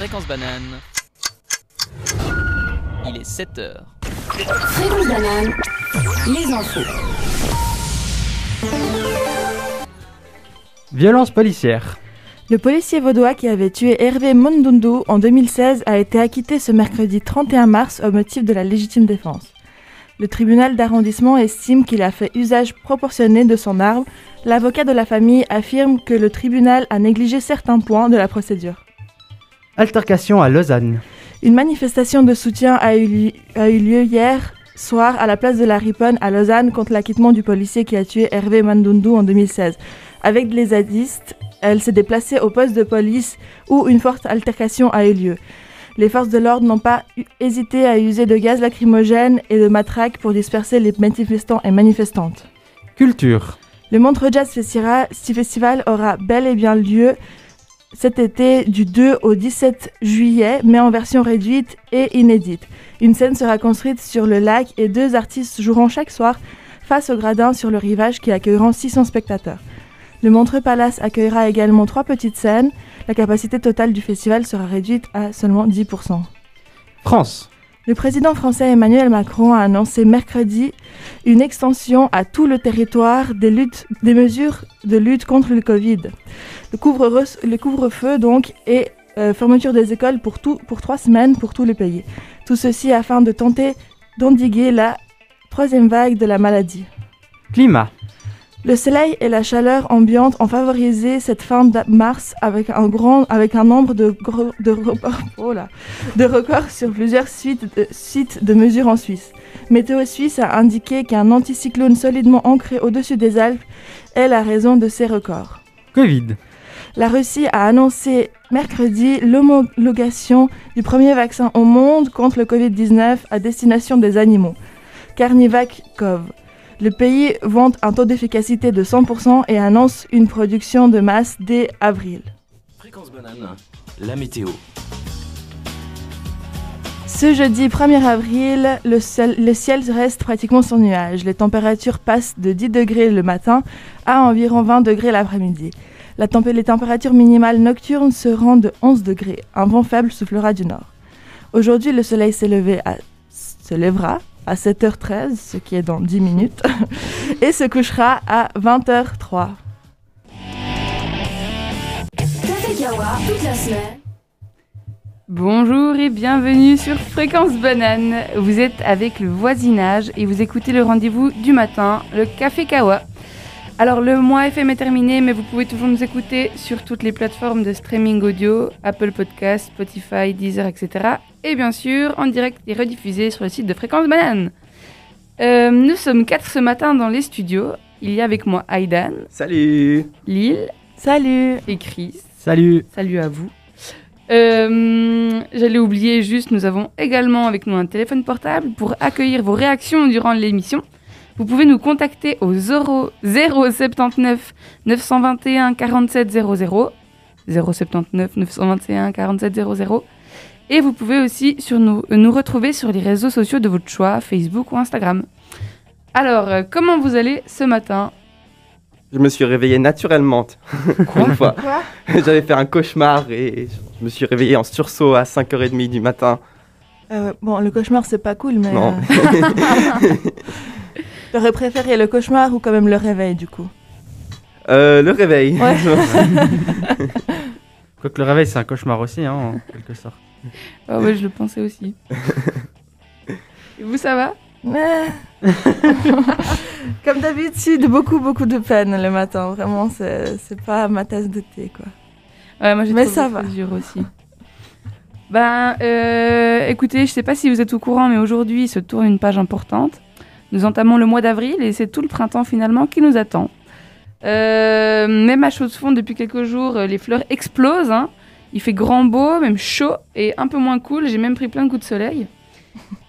Fréquence banane. Il est 7 heures. Fréquence banane, les infos. Violence policière. Le policier vaudois qui avait tué Hervé Mondundu en 2016 a été acquitté ce mercredi 31 mars au motif de la légitime défense. Le tribunal d'arrondissement estime qu'il a fait usage proportionné de son arme. L'avocat de la famille affirme que le tribunal a négligé certains points de la procédure. Altercation à Lausanne. Une manifestation de soutien a eu, li- a eu lieu hier soir à la place de la Riponne à Lausanne contre l'acquittement du policier qui a tué Hervé Mandundu en 2016. Avec les zadistes, elle s'est déplacée au poste de police où une forte altercation a eu lieu. Les forces de l'ordre n'ont pas hésité à user de gaz lacrymogène et de matraques pour disperser les manifestants et manifestantes. Culture. Le Montreux Jazz Festival aura bel et bien lieu cet été du 2 au 17 juillet, mais en version réduite et inédite. Une scène sera construite sur le lac et deux artistes joueront chaque soir face au gradin sur le rivage qui accueilleront 600 spectateurs. Le Montreux Palace accueillera également trois petites scènes. La capacité totale du festival sera réduite à seulement 10%. France. Le président français Emmanuel Macron a annoncé mercredi une extension à tout le territoire des, mesures de lutte contre le Covid. Le couvre-feu, donc et euh, fermeture des écoles pour, pour trois semaines pour tout le pays. Tout ceci afin de tenter d'endiguer la troisième vague de la maladie. Climat. Le soleil et la chaleur ambiante ont favorisé cette fin de mars avec un, grand, avec un nombre de, gros- de, records, oh là, de records sur plusieurs suites de, sites de mesure en Suisse. Météo Suisse a indiqué qu'un anticyclone solidement ancré au-dessus des Alpes est la raison de ces records. Covid. La Russie a annoncé mercredi l'homologation du premier vaccin au monde contre le Covid-19 à destination des animaux, Carnivac. Le pays vante un taux d'efficacité de 100% et annonce une production de masse dès avril. Fréquence banane, la météo. Ce jeudi 1er avril, le ciel, le ciel reste pratiquement sans nuages. Les températures passent de 10 degrés le matin à environ 20 degrés l'après-midi. La tempé- les températures minimales nocturnes seront de 11 degrés. Un vent faible soufflera du nord. Aujourd'hui, le soleil s'est levé à- se lèvera à 7h13, ce qui est dans 10 minutes, et se couchera à 20h03. Café Kawa, toute la semaine. Bonjour et bienvenue sur Fréquence Banane. Vous êtes avec le voisinage et vous écoutez le rendez-vous du matin, le Café Kawa. Alors le mois FM est terminé, mais vous pouvez toujours nous écouter sur toutes les plateformes de streaming audio, Apple Podcasts, Spotify, Deezer, etc. Et bien sûr en direct et rediffusé sur le site de Fréquence Banane. Euh, nous sommes quatre ce matin dans les studios. Il y a avec moi Aidan, Salut. Lille Salut et Chris. Salut. Salut à vous. Euh, J'allais oublier juste, nous avons également avec nous un téléphone portable pour accueillir vos réactions durant l'émission. Vous pouvez nous contacter au 0 079 921 47 00 079 921 47 00 et vous pouvez aussi sur nous, nous retrouver sur les réseaux sociaux de votre choix, Facebook ou Instagram. Alors, euh, comment vous allez ce matin? Je me suis réveillé naturellement. Une fois. Quoi? J'avais fait un cauchemar et je me suis réveillé en sursaut à 5h30 du matin. Euh, Bon, le cauchemar, c'est pas cool, mais... Non. euh, T'aurais préféré le cauchemar ou quand même le réveil, du coup Euh, le réveil. Ouais. Quoique le réveil, c'est un cauchemar aussi, hein, en quelque sorte. Ah ouais, je le pensais aussi. et vous, ça va Mais- Comme d'habitude, beaucoup, beaucoup de peine le matin. Vraiment, c'est c'est pas ma tasse de thé, quoi. Ouais, moi j'ai Mais ça va. dur aussi. Ben, euh, écoutez, je sais pas si vous êtes au courant, mais aujourd'hui se tourne une page importante. Nous entamons le mois d'avril et c'est tout le printemps finalement qui nous attend. Euh, même à chose fond, depuis quelques jours, euh, les fleurs explosent. hein. Il fait grand beau, même chaud et un peu moins cool. J'ai même pris plein de coups de soleil.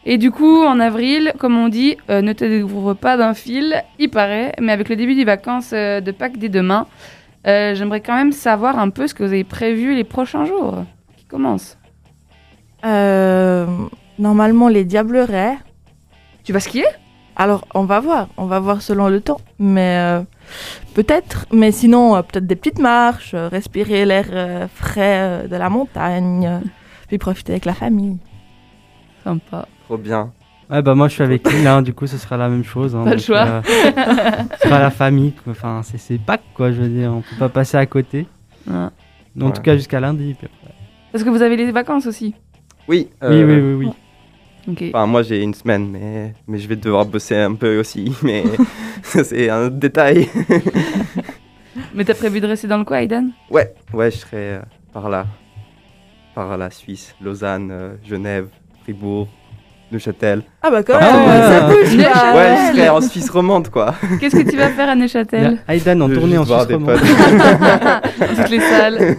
Et du coup, en avril, comme on dit, euh, ne te découvre pas d'un fil, il paraît. Mais avec le début des vacances euh, de Pâques dès demain, j'aimerais quand même savoir un peu ce que vous avez prévu les prochains jours qui commencent. Euh, normalement, les diablerets. Tu vas skier? Alors, on va voir. On va voir selon le temps. Mais euh, peut-être. Mais sinon, euh, peut-être des petites marches, euh, respirer l'air euh, frais euh, de la montagne. euh, Puis profiter avec la famille. Sympa. Trop bien. Ouais, bah moi je suis avec lui, là, du coup ce sera la même chose. hein, Pas le choix. euh, ce sera la famille, quoi. Enfin, c'est- c'est Pâques, quoi, je veux dire. On peut pas passer à côté. Ouais. En Ouais. tout cas, jusqu'à lundi. puis après. Parce que vous avez les vacances aussi. Oui, Oui, oui, oui, oui. Enfin, moi j'ai une semaine, mais, mais je vais devoir bosser un peu aussi. Mais c'est un autre détail. Mais t'as prévu de rester dans le coin, Aidan? Ouais, ouais, je serai euh, par là. Par la Suisse, Lausanne, euh, Genève, Fribourg, Neuchâtel. Ah bah quand Ah même, ouais. ça bouge Neuchâtel. Ouais, je serai en Suisse romande, quoi. Qu'est-ce que tu vas faire à Neuchâtel? A Aidan en tournée en Suisse des romande. potes. Dans toutes les salles.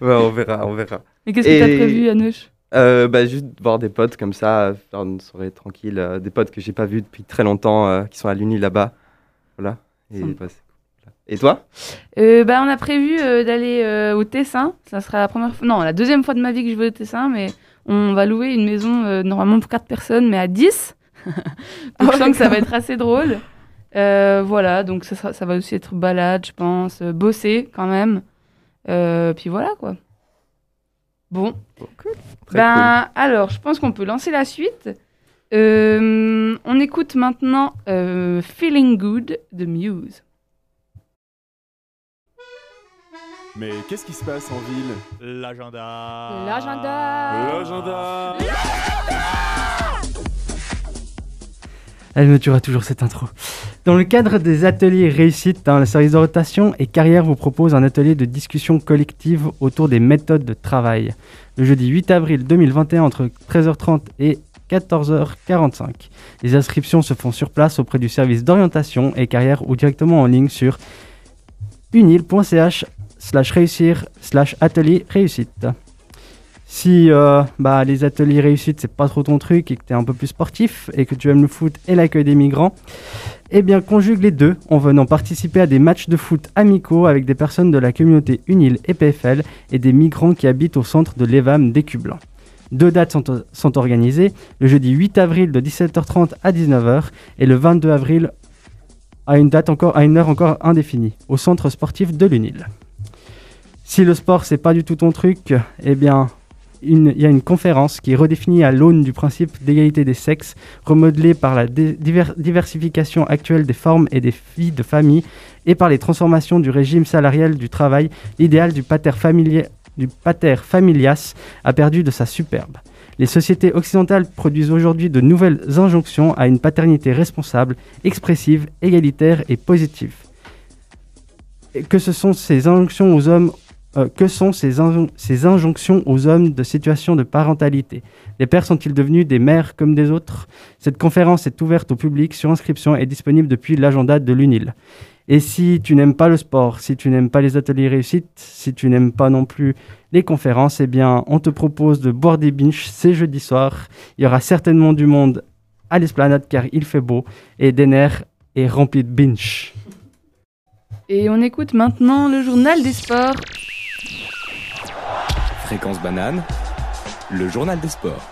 Ouais, on verra, on verra. Et qu'est-ce que t'as prévu à Neuch Euh, bah, juste voir des potes comme ça, faire une soirée tranquille. euh, des potes que j'ai pas vus depuis très longtemps, euh, qui sont à l'Uni là-bas. Voilà. Et, bah. Et toi? Bah, on a prévu d'aller au Tessin. Ça sera la première fois, non, la deuxième fois de ma vie que je vais au Tessin, mais on va louer une maison normalement pour 4 personnes, mais à 10. donc je sens que ça va être assez drôle. Voilà, donc ça, sera- ça va aussi être balade, je pense, bosser quand même. Puis voilà quoi. Bon, Très ben alors, je pense qu'on peut lancer la suite. Euh, on écoute maintenant euh, Feeling Good de Muse. Mais qu'est-ce qui se passe en ville? L'agenda. L'agenda. L'agenda Elle me tuera toujours cette intro. Dans le cadre des ateliers réussite, hein, le service de rotation et carrière vous propose un atelier de discussion collective autour des méthodes de travail. Le jeudi 8 avril 2021 entre 13h30 et 14h45. Les inscriptions se font sur place auprès du service d'orientation et carrière ou directement en ligne sur unil.ch slash réussir slash atelier réussite. Si euh, bah, les ateliers réussite, c'est pas trop ton truc et que tu es un peu plus sportif et que tu aimes le foot et l'accueil des migrants, eh bien conjugue les deux en venant participer à des matchs de foot amicaux avec des personnes de la communauté UNIL et PFL et des migrants qui habitent au centre de l'EVAM d'Écublin. Deux dates sont, organisées, le jeudi 8 avril de 17h30 à 19h et le 22 avril à une date encore à une heure encore indéfinie au centre sportif de l'UNIL. Si le sport c'est pas du tout ton truc, eh bien il y a une conférence qui est redéfinie à l'aune du principe d'égalité des sexes, remodelée par la diversification actuelle des formes et des vies de famille et par les transformations du régime salarial du travail. L'idéal du pater, du pater familias a perdu de sa superbe. Les sociétés occidentales produisent aujourd'hui de nouvelles injonctions à une paternité responsable, expressive, égalitaire et positive. Que ce sont ces injonctions aux hommes euh, que sont ces, injon- ces injonctions aux hommes de situation de parentalité? Les pères sont-ils devenus des mères comme des autres? Cette conférence est ouverte au public sur inscription et disponible depuis l'agenda de l'UNIL. Et si tu n'aimes pas le sport, si tu n'aimes pas les ateliers réussites, si tu n'aimes pas non plus les conférences, eh bien, on te propose de boire des binges ces jeudis soirs. Il y aura certainement du monde à l'esplanade car il fait beau et Denner est rempli de binge. Et on écoute maintenant le journal des sports. Fréquence banane, le journal des sports.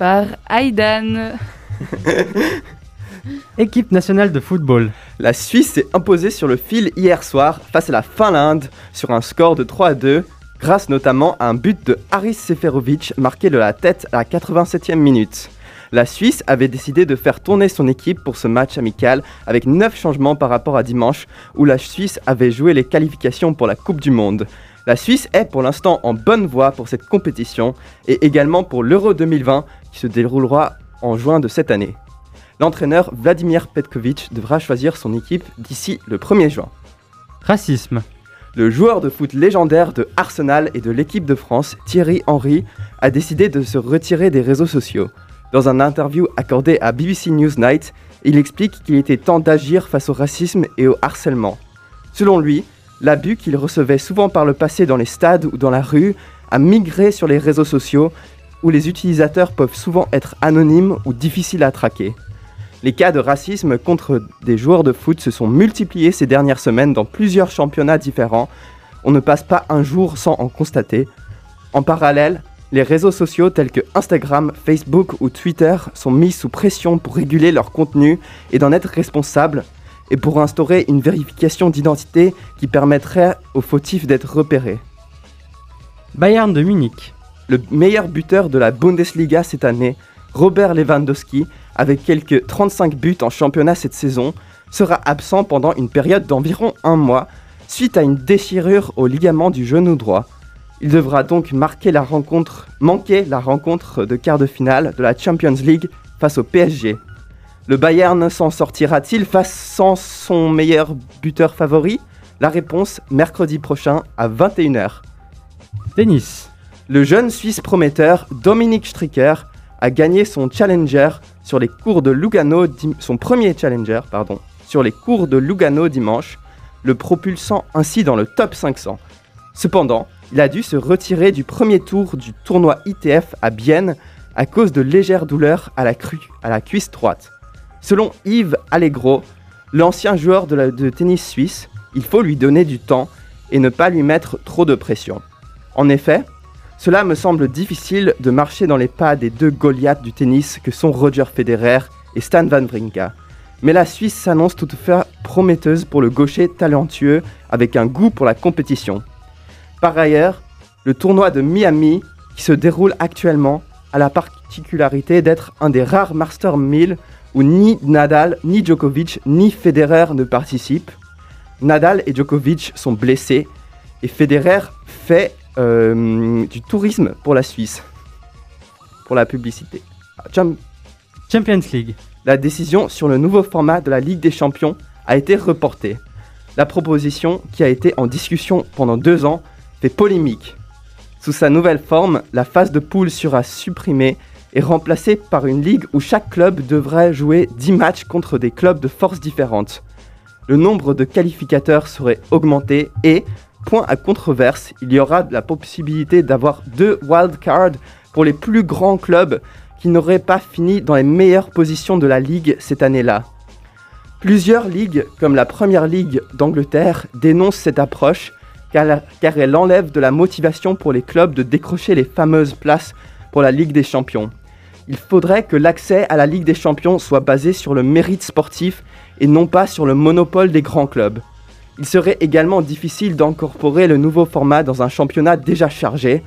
par Aidan. Équipe nationale de football. La Suisse s'est imposée sur le fil hier soir face à la Finlande sur un score de 3 à 2, grâce notamment à un but de Haris Seferovic marqué de la tête à la 87e minute. La Suisse avait décidé de faire tourner son équipe pour ce match amical avec 9 changements par rapport à dimanche où la Suisse avait joué les qualifications pour la Coupe du Monde. La Suisse est pour l'instant en bonne voie pour cette compétition et également pour l'Euro 2020 qui se déroulera en juin de cette année. L'entraîneur Vladimir Petkovic devra choisir son équipe d'ici le 1er juin. Racisme. Le joueur de foot légendaire de Arsenal et de l'équipe de France, Thierry Henry, a décidé de se retirer des réseaux sociaux. Dans un interview accordé à BBC Newsnight, il explique qu'il était temps d'agir face au racisme et au harcèlement. Selon lui, l'abus qu'il recevait souvent par le passé dans les stades ou dans la rue a migré sur les réseaux sociaux où les utilisateurs peuvent souvent être anonymes ou difficiles à traquer. Les cas de racisme contre des joueurs de foot se sont multipliés ces dernières semaines dans plusieurs championnats différents. On ne passe pas un jour sans en constater. En parallèle, les réseaux sociaux tels que Instagram, Facebook ou Twitter sont mis sous pression pour réguler leur contenu et d'en être responsables, et pour instaurer une vérification d'identité qui permettrait aux fautifs d'être repérés. Bayern de Munich. Le meilleur buteur de la Bundesliga cette année, Robert Lewandowski, avec quelques 35 buts en championnat cette saison, sera absent pendant une période d'environ un mois suite à une déchirure au ligament du genou droit. Il devra donc marquer la rencontre, manquer la rencontre de quart de finale de la Champions League face au PSG. Le Bayern s'en sortira-t-il face sans son meilleur buteur favori? La réponse mercredi prochain à 21h. Tennis. Le jeune Suisse prometteur Dominique Stricker a gagné son challenger sur les cours de Lugano, son premier challenger, pardon, sur les cours de Lugano dimanche, le propulsant ainsi dans le top 500. Cependant, il a dû se retirer du premier tour du tournoi ITF à Bienne à cause de légères douleurs à la, cuisse droite. Selon Yves Allegro, l'ancien joueur de, tennis suisse, il faut lui donner du temps et ne pas lui mettre trop de pression. En effet, cela me semble difficile de marcher dans les pas des deux Goliaths du tennis que sont Roger Federer et Stan Van Wawrinka. Mais la Suisse s'annonce toutefois prometteuse pour le gaucher talentueux avec un goût pour la compétition. Par ailleurs, le tournoi de Miami, qui se déroule actuellement, a la particularité d'être un des rares Master 1000 où ni Nadal, ni Djokovic, ni Federer ne participent. Nadal et Djokovic sont blessés et Federer fait euh, du tourisme pour la Suisse, pour la publicité. Cham- Champions League. la décision sur le nouveau format de la Ligue des Champions a été reportée. La proposition, qui a été en discussion pendant deux ans, fait polémique. Sous sa nouvelle forme, la phase de poule sera supprimée et remplacée par une ligue où chaque club devrait jouer 10 matchs contre des clubs de forces différentes. Le nombre de qualificateurs serait augmenté et, point à controverse, il y aura la possibilité d'avoir deux wildcards pour les plus grands clubs qui n'auraient pas fini dans les meilleures positions de la ligue cette année-là. Plusieurs ligues, comme la Première Ligue d'Angleterre, dénoncent cette approche car, elle enlève de la motivation pour les clubs de décrocher les fameuses places pour la Ligue des Champions. Il faudrait que l'accès à la Ligue des Champions soit basé sur le mérite sportif et non pas sur le monopole des grands clubs. Il serait également difficile d'incorporer le nouveau format dans un championnat déjà chargé.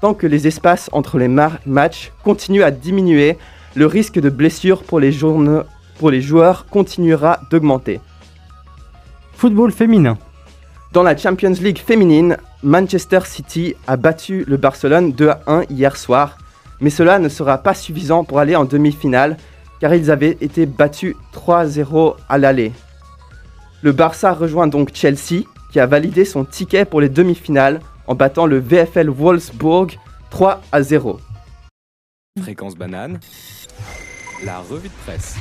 Tant que les espaces entre les matchs continuent à diminuer, le risque de blessure pour les joueurs continuera d'augmenter. Football féminin. Dans la Champions League féminine, Manchester City a battu le Barcelone 2 à 1 hier soir, mais cela ne sera pas suffisant pour aller en demi-finale car ils avaient été battus 3-0 à l'aller. Le Barça rejoint donc Chelsea qui a validé son ticket pour les demi-finales en battant le VfL Wolfsburg 3 à 0. Fréquence banane, la revue de presse.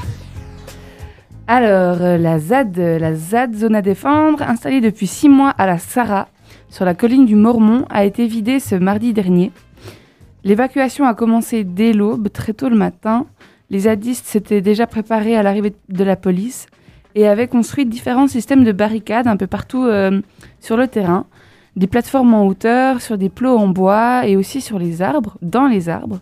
Alors, euh, la ZAD, euh, la ZAD Zone à défendre, installée depuis six mois à la Sarah, sur la colline du Mormont, a été vidée ce mardi dernier. L'évacuation a commencé dès l'aube, très tôt le matin. Les zadistes s'étaient déjà préparés à l'arrivée de la police et avaient construit différents systèmes de barricades un peu partout euh, sur le terrain. Des plateformes en hauteur, sur des plots en bois et aussi sur les arbres, dans les arbres.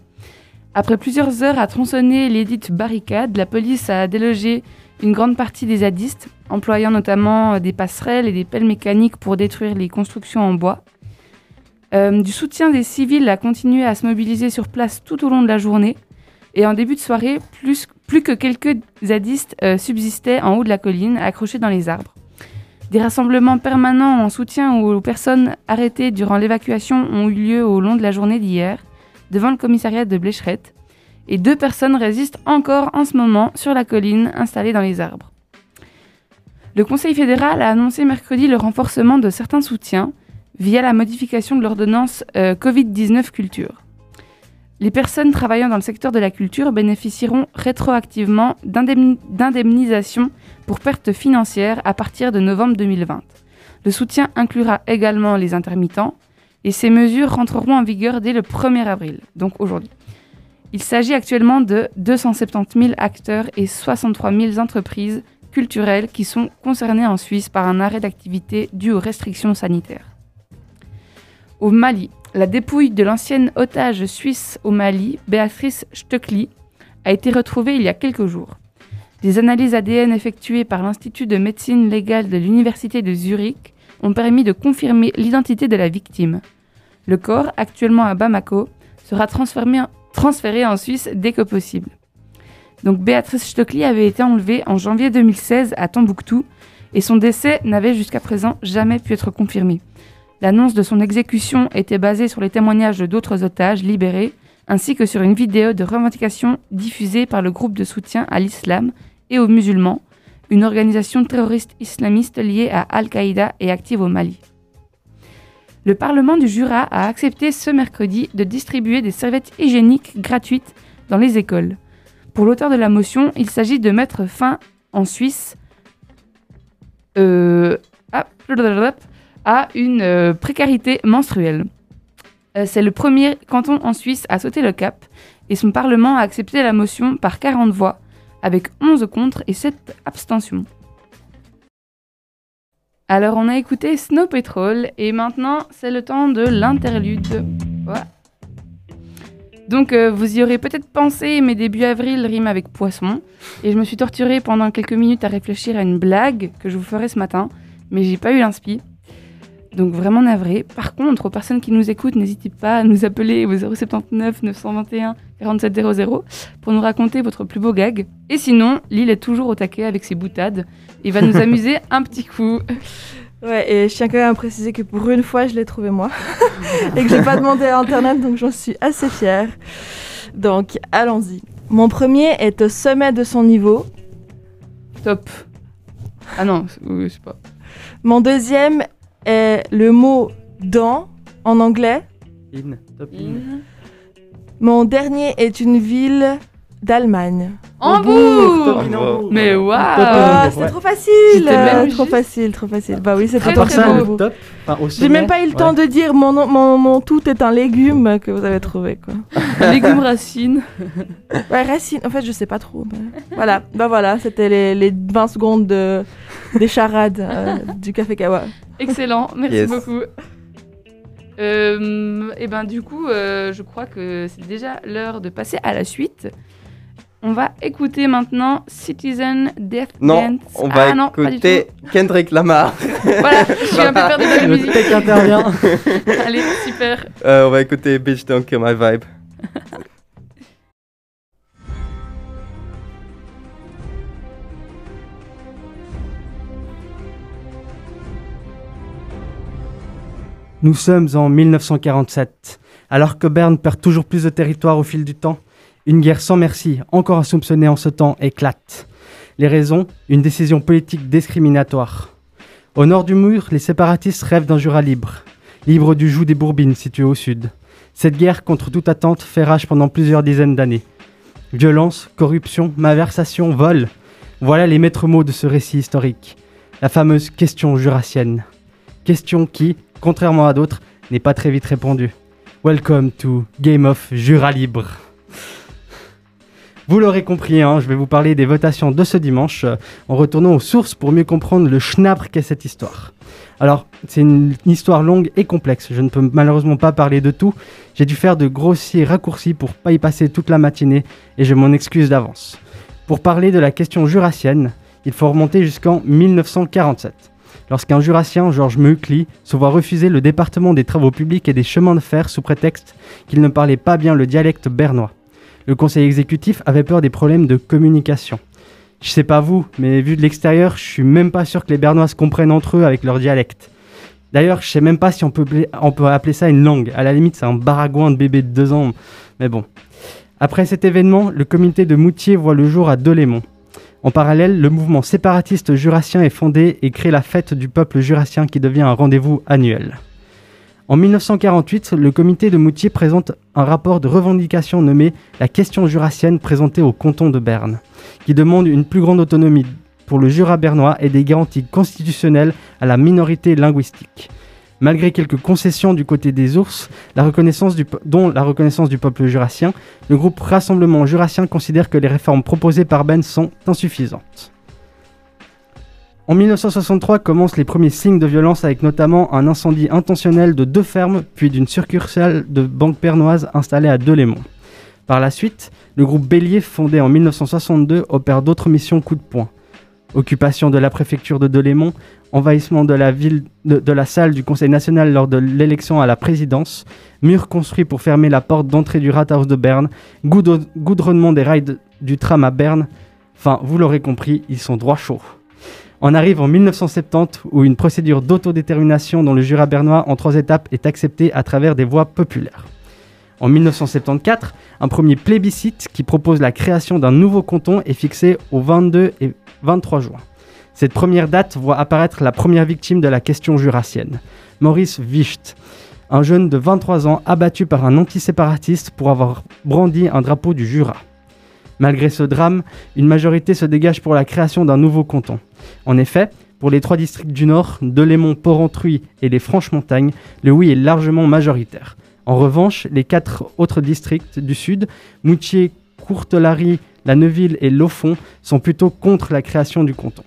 Après plusieurs heures à tronçonner les dites barricades, la police a délogé une grande partie des zadistes, employant notamment euh, des passerelles et des pelles mécaniques pour détruire les constructions en bois. Euh, du soutien des civils a continué à se mobiliser sur place tout au long de la journée. Et en début de soirée, plus, que quelques zadistes euh, subsistaient en haut de la colline, accrochés dans les arbres. Des rassemblements permanents en soutien aux personnes arrêtées durant l'évacuation ont eu lieu au long de la journée d'hier, devant le commissariat de Blécherette, et deux personnes résistent encore en ce moment sur la colline installée dans les arbres. Le Conseil fédéral a annoncé mercredi le renforcement de certains soutiens via la modification de l'ordonnance euh, Covid-19 culture. Les personnes travaillant dans le secteur de la culture bénéficieront rétroactivement d'indemni- d'indemnisation pour pertes financières à partir de novembre 2020. Le soutien inclura également les intermittents et ces mesures rentreront en vigueur dès le 1er avril, donc aujourd'hui. Il s'agit actuellement de 270 000 acteurs et 63 000 entreprises culturelles qui sont concernées en Suisse par un arrêt d'activité dû aux restrictions sanitaires. Au Mali, la dépouille de l'ancienne otage suisse au Mali, Béatrice Stöckli, a été retrouvée il y a quelques jours. Des analyses ADN effectuées par l'Institut de médecine légale de l'Université de Zurich ont permis de confirmer l'identité de la victime. Le corps, actuellement à Bamako, sera transféré, transféré en Suisse dès que possible. Donc Béatrice Stockley avait été enlevée en janvier 2016 à Tombouctou et son décès n'avait jusqu'à présent jamais pu être confirmé. L'annonce de son exécution était basée sur les témoignages d'autres otages libérés ainsi que sur une vidéo de revendication diffusée par le groupe de soutien à l'islam et aux musulmans, une organisation terroriste islamiste liée à Al-Qaïda et active au Mali. Le Parlement du Jura a accepté ce mercredi de distribuer des serviettes hygiéniques gratuites dans les écoles. Pour l'auteur de la motion, il s'agit de mettre fin en Suisse euh, à, une euh, précarité menstruelle. Euh, C'est le premier canton en Suisse à sauter le cap et son Parlement a accepté la motion par 40 voix, avec 11 contre et 7 abstentions. Alors on a écouté Snow Patrol et maintenant c'est le temps de l'interlude. Donc euh, vous y aurez peut-être pensé, mais début avril rime avec poisson. Et je me suis torturée pendant quelques minutes à réfléchir à une blague que je vous ferai ce matin, mais j'ai pas eu l'inspi. Donc vraiment navré. Par contre, aux personnes qui nous écoutent, n'hésitez pas à nous appeler au 079 921 4700 pour nous raconter votre plus beau gag. Et sinon, Lille est toujours au taquet avec ses boutades et va nous amuser un petit coup. Ouais, et je tiens quand même à préciser que pour une fois, je l'ai trouvé moi. et que j'ai pas demandé à Internet, donc j'en suis assez fière. Donc, allons-y. Mon premier est au sommet de son niveau. Top. Ah non, je sais pas. Mon deuxième est le mot dans en anglais. In, top in. Mon dernier est une ville d'Allemagne. Hambourg. Mais waouh Ah, Ouais. c'était trop facile C'était même Trop juste. facile, trop facile. Bah oui, c'était Très, très ça, beau. top, enfin, J'ai même pas eu le ouais. temps de dire mon, nom- mon, mon tout est un légume que vous avez trouvé quoi. Légumes racines. Ouais, racine, en fait je sais pas trop. mais Voilà, bah voilà, c'était les, les 20 secondes de, des charades euh, du Café Kawa. Excellent, merci Yes. beaucoup. Euh, et ben du coup, euh, je crois que c'est déjà l'heure de passer à la suite. On va écouter maintenant Citizen Death Non, Dance. on va ah, non, écouter Kendrick Lamar. Voilà, je suis un peu perdue dans la Le musique. tech intervient. Allez, super. Euh, on va écouter Bitch Don't Kill My Vibe. Nous sommes en 1947. Alors que Berne perd toujours plus de territoire au fil du temps, une guerre sans merci, encore insoupçonnée en ce temps, éclate. Les raisons Une décision politique discriminatoire. Au nord du mur, les séparatistes rêvent d'un Jura libre, libre du joug des Bourbines situé au sud. Cette guerre, contre toute attente, fait rage pendant plusieurs dizaines d'années. Violence, corruption, malversation, vol. Voilà les maîtres mots de ce récit historique. La fameuse question jurassienne. Question qui, contrairement à d'autres, n'est pas très vite répondue. Welcome to Game of Jura Libre. Vous l'aurez compris, hein, je vais vous parler des votations de ce dimanche euh, en retournant aux sources pour mieux comprendre le schnabre qu'est cette histoire. Alors, c'est une histoire longue et complexe, je ne peux malheureusement pas parler de tout, j'ai dû faire de grossiers raccourcis pour pas y passer toute la matinée et je m'en excuse d'avance. Pour parler de la question jurassienne, il faut remonter jusqu'en 1947 lorsqu'un jurassien, Georges Meucli, se voit refuser le département des travaux publics et des chemins de fer sous prétexte qu'il ne parlait pas bien le dialecte bernois. Le conseil exécutif avait peur des problèmes de communication. Je sais pas vous, mais vu de l'extérieur, je suis même pas sûr que les bernois se comprennent entre eux avec leur dialecte. D'ailleurs, je sais même pas si on peut, appeler ça une langue. À la limite, c'est un baragouin de bébé de deux ans. Mais bon. Après cet événement, le comité de Moutier voit le jour à Delémont. En parallèle, le mouvement séparatiste jurassien est fondé et crée la fête du peuple jurassien qui devient un rendez-vous annuel. En 1948, le comité de Moutier présente un rapport de revendication nommé La question jurassienne présentée au canton de Berne, qui demande une plus grande autonomie pour le Jura bernois et des garanties constitutionnelles à la minorité linguistique. Malgré quelques concessions du côté des ours, dont la reconnaissance du peuple jurassien, le groupe Rassemblement jurassien considère que les réformes proposées par Ben sont insuffisantes. En 1963 commencent les premiers signes de violence avec notamment un incendie intentionnel de deux fermes puis d'une succursale de banque pernoise installée à Delémont. Par la suite, le groupe Bélier, fondé en 1962, opère d'autres missions coup de poing. Occupation de la préfecture de Delémont, envahissement de la, ville, de, la salle du Conseil national lors de l'élection à la présidence, mur construit pour fermer la porte d'entrée du Rathaus de Berne, goudro- goudronnement des rails du tram à Berne. Enfin, vous l'aurez compris, ils sont droit chauds. On arrive en 1970 où une procédure d'autodétermination dans le Jura bernois en trois étapes est acceptée à travers des voies populaires. En 1974, un premier plébiscite qui propose la création d'un nouveau canton est fixé au 22 et 23 juin. Cette première date voit apparaître la première victime de la question jurassienne, Maurice Wicht, un jeune de 23 ans abattu par un antiséparatiste pour avoir brandi un drapeau du Jura. Malgré ce drame, une majorité se dégage pour la création d'un nouveau canton. En effet, pour les trois districts du Nord, Delémont, Porrentruy et les Franches-Montagnes, le oui est largement majoritaire. En revanche, les quatre autres districts du Sud, Moutier, Courtelary, la Neuville et Laufont, sont plutôt contre la création du canton.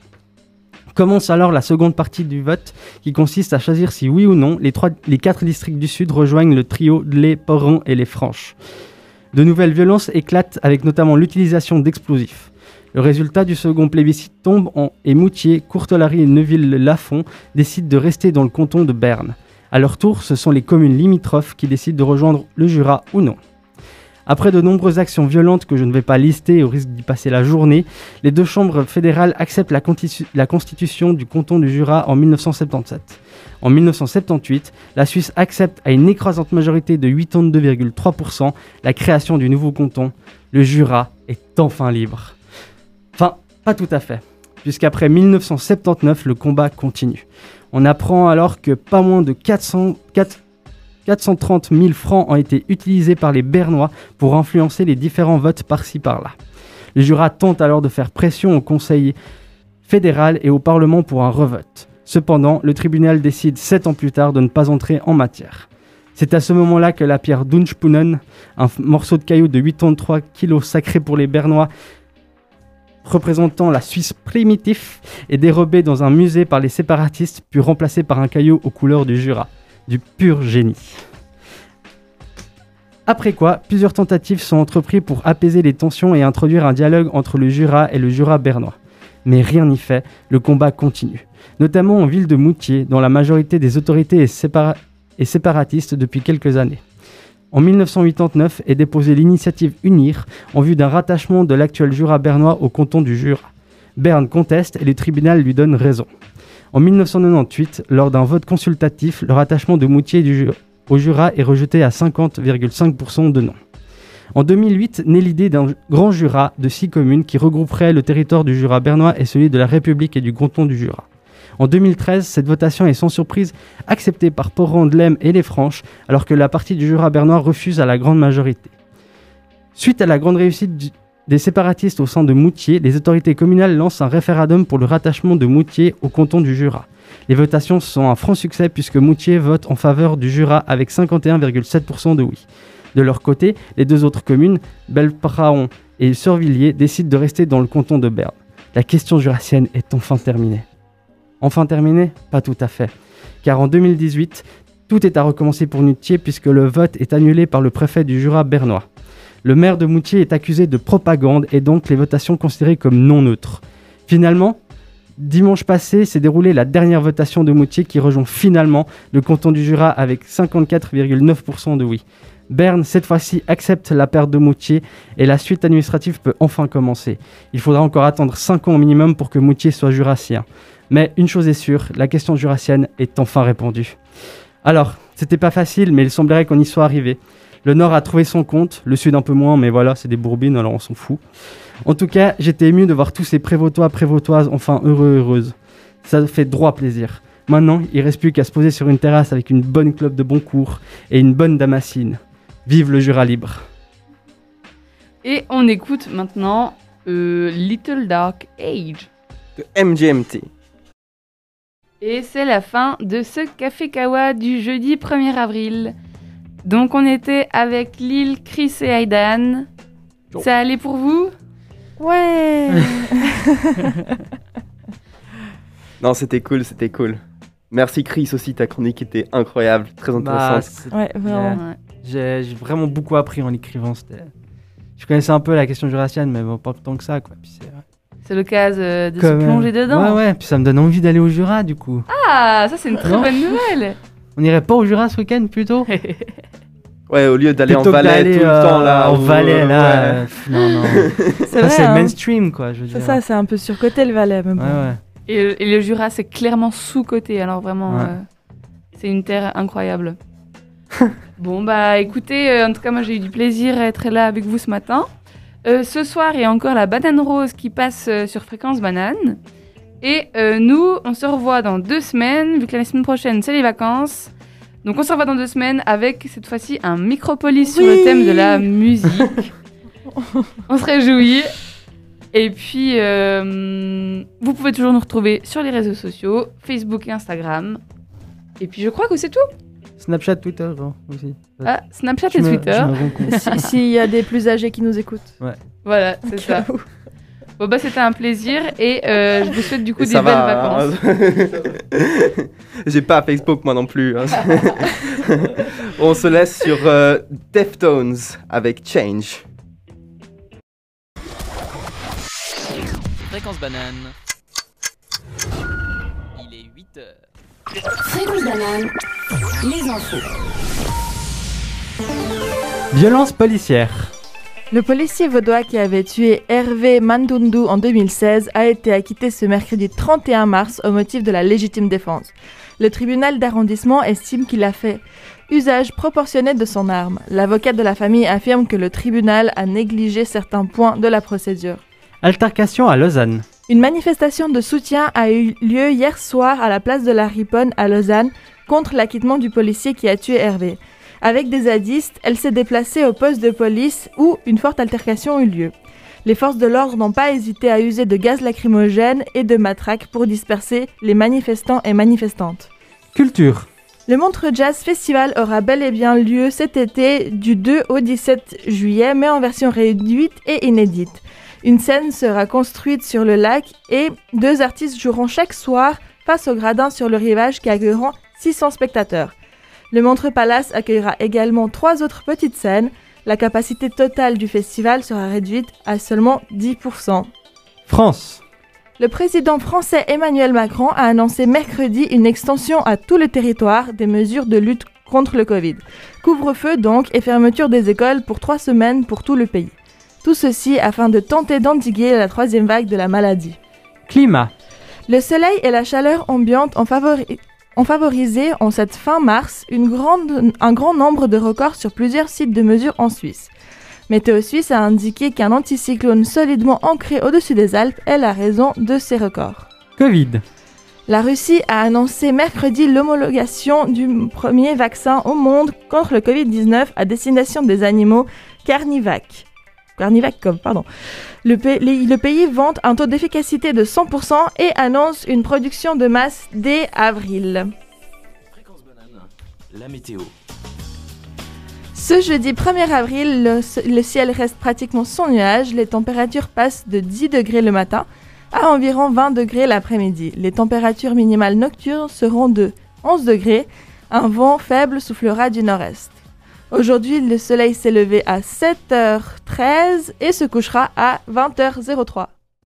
Commence alors la seconde partie du vote qui consiste à choisir si oui ou non les, quatre districts du Sud rejoignent le trio de les Porrons et les Franches. De nouvelles violences éclatent avec notamment l'utilisation d'explosifs. Le résultat du second plébiscite tombe en, et Moutier, Courtelary et Neuville-Lafont décident de rester dans le canton de Berne. À leur tour, ce sont les communes limitrophes qui décident de rejoindre le Jura ou non. Après de nombreuses actions violentes que je ne vais pas lister au risque d'y passer la journée, les deux chambres fédérales acceptent la, constitu- la constitution du canton du Jura en 1977. En 1978, la Suisse accepte à une écrasante majorité de 82,3% la création du nouveau canton. Le Jura est enfin libre. Enfin, pas tout à fait, puisqu'après 1979, le combat continue. On apprend alors que pas moins de 400 4 430 000 francs ont été utilisés par les Bernois pour influencer les différents votes par-ci par-là. Le Jura tente alors de faire pression au Conseil fédéral et au Parlement pour un revote. Cependant, le tribunal décide sept ans plus tard de ne pas entrer en matière. C'est à ce moment-là que la pierre Dunspunen, un morceau de caillou de 83 kg sacré pour les Bernois, représentant la Suisse primitive, est dérobé dans un musée par les séparatistes, puis remplacé par un caillou aux couleurs du Jura. Du pur génie. Après quoi, plusieurs tentatives sont entreprises pour apaiser les tensions et introduire un dialogue entre le Jura et le Jura bernois. Mais rien n'y fait, le combat continue. Notamment en ville de Moutier, dont la majorité des autorités est, sépara- est séparatiste depuis quelques années. En 1989 est déposée l'initiative UNIR en vue d'un rattachement de l'actuel Jura bernois au canton du Jura. Berne conteste et le tribunal lui donne raison. En 1998, lors d'un vote consultatif, le rattachement de Moutier au Jura est rejeté à 50,5% de non. En 2008, naît l'idée d'un grand Jura de six communes qui regrouperait le territoire du Jura bernois et celui de la République et du canton du Jura. En 2013, cette votation est sans surprise acceptée par Porrand, Lem et les Franches, alors que la partie du Jura bernois refuse à la grande majorité. Suite à la grande réussite du- des séparatistes au sein de Moutier, les autorités communales lancent un référendum pour le rattachement de Moutier au canton du Jura. Les votations sont un franc succès puisque Moutier vote en faveur du Jura avec 51,7% de oui. De leur côté, les deux autres communes, Belpraon et Survilliers, décident de rester dans le canton de Berne. La question jurassienne est enfin terminée. Enfin terminée? Pas tout à fait. Car en 2018, tout est à recommencer pour Moutier puisque le vote est annulé par le préfet du Jura bernois. Le maire de Moutier est accusé de propagande et donc les votations considérées comme non neutres. Finalement, dimanche passé s'est déroulée la dernière votation de Moutier qui rejoint finalement le canton du Jura avec 54,9% de oui. Berne, cette fois-ci, accepte la perte de Moutier et la suite administrative peut enfin commencer. Il faudra encore attendre 5 ans au minimum pour que Moutier soit jurassien. Mais une chose est sûre, la question jurassienne est enfin répondue. Alors, c'était pas facile, mais il semblerait qu'on y soit arrivé. Le Nord a trouvé son compte, le Sud un peu moins, mais voilà, c'est des bourbines, alors on s'en fout. En tout cas, j'étais ému de voir tous ces prévôtois, prévôtoises, enfin heureux, heureuses. Ça fait droit plaisir. Maintenant, il reste plus qu'à se poser sur une terrasse avec une bonne clope de bon cours et une bonne damascine. Vive le Jura libre. Et on écoute maintenant euh, Little Dark Age. De MGMT. Et c'est la fin de ce Café Kawa du jeudi 1er avril. Donc on était avec Lille, Chris et Aidan. Ça allait pour vous? Ouais Non, c'était cool, c'était cool. Merci Chris aussi, ta chronique était incroyable, très Bah, intéressante. c'est- Ouais, vraiment. Ouais. j'ai vraiment beaucoup appris en l'écrivant. c'était- Je connaissais un peu la question jurassienne, mais bon, pas tant que ça. Quoi. Puis c'est- C'est l'occasion euh, de Comme, se euh, plonger dedans. Ouais, ouais, puis ça me donne envie d'aller au Jura du coup. Ah, ça c'est une très bonne nouvelle. On irait pas au Jura ce week-end plutôt? Ouais, au lieu d'aller en Valais tout le euh, temps là. En Valais là. ouais. euh, non, non. C'est Ça, vrai, c'est hein. mainstream quoi, je veux dire. C'est ça, c'est un peu surcoté le Valais. Ouais, ouais. Et, le- et le Jura, c'est clairement sous-côté. Alors vraiment, Ouais. euh, c'est une terre incroyable. bon, bah écoutez, euh, en tout cas, moi j'ai eu du plaisir à être là avec vous ce matin. Euh, ce soir, il y a encore la banane rose qui passe euh, sur Fréquence Banane. Et euh, nous, on se revoit dans deux semaines, vu que la semaine prochaine, c'est les vacances. Donc on se revoit dans deux semaines avec cette fois-ci un micropolis sur le thème de la musique. on se réjouit. Et puis, euh, vous pouvez toujours nous retrouver sur les réseaux sociaux, Facebook et Instagram. Et puis, je crois que c'est tout. Snapchat, Twitter hein, aussi. Ah, Snapchat Je et me- Twitter. compte. Si- S'il y a des plus âgés qui nous écoutent. Voilà, c'est ça. où. Bon, bah, c'était un plaisir. Et euh, je vous souhaite du coup Et des ça belles va, hein. vacances. J'ai pas Facebook moi non plus. hein. On se laisse sur euh, Deftones avec Change. Fréquence banane. Il est 8 heures. Fréquence banane, les infos. Violence policière. Le policier vaudois qui avait tué Hervé Mandundu en 2016 a été acquitté ce mercredi 31 mars au motif de la légitime défense. Le tribunal d'arrondissement estime qu'il a fait usage proportionné de son arme. L'avocat de la famille affirme que le tribunal a négligé certains points de la procédure. Altercation à Lausanne. Une manifestation de soutien a eu lieu hier soir à la place de la Riponne à Lausanne contre l'acquittement du policier qui a tué Hervé. Avec des zadistes, elle s'est déplacée au poste de police où une forte altercation eut lieu. Les forces de l'ordre n'ont pas hésité à user de gaz lacrymogène et de matraques pour disperser les manifestants et manifestantes. Culture. Le Montreux Jazz Festival aura bel et bien lieu cet été du 2 au 17 juillet, mais en version réduite et inédite. Une scène sera construite sur le lac et deux artistes joueront chaque soir face au gradin sur le rivage qui accueilleront 600 spectateurs. Le Montreux Palace accueillera également trois autres petites scènes. La capacité totale du festival sera réduite à seulement 10%. France. Le président français Emmanuel Macron a annoncé mercredi une extension à tout le territoire des mesures de lutte contre le Covid. Couvre-feu donc et fermeture des écoles pour trois semaines pour tout le pays. Tout ceci afin de tenter d'endiguer la troisième vague de la maladie. Climat. Le soleil et la chaleur ambiante ont, favori- ont favorisé en cette fin mars une grande- un grand nombre de records sur plusieurs sites de mesure en Suisse. Météo Suisse a indiqué qu'un anticyclone solidement ancré au-dessus des Alpes est la raison de ces records. Covid. La Russie a annoncé mercredi l'homologation du premier vaccin au monde contre le Covid-19 à destination des animaux carnivaques. Carnivac, comme, pardon. Le, pays vante un taux d'efficacité de 100% et annonce une production de masse dès avril. Fréquence banane. La météo. Ce jeudi 1er avril, le, le ciel reste pratiquement sans nuages. Les températures passent de 10 degrés le matin à environ 20 degrés l'après-midi. Les températures minimales nocturnes seront de 11 degrés. Un vent faible soufflera du nord-est. Aujourd'hui, le soleil s'est levé à 7h13 et se couchera à 20h03.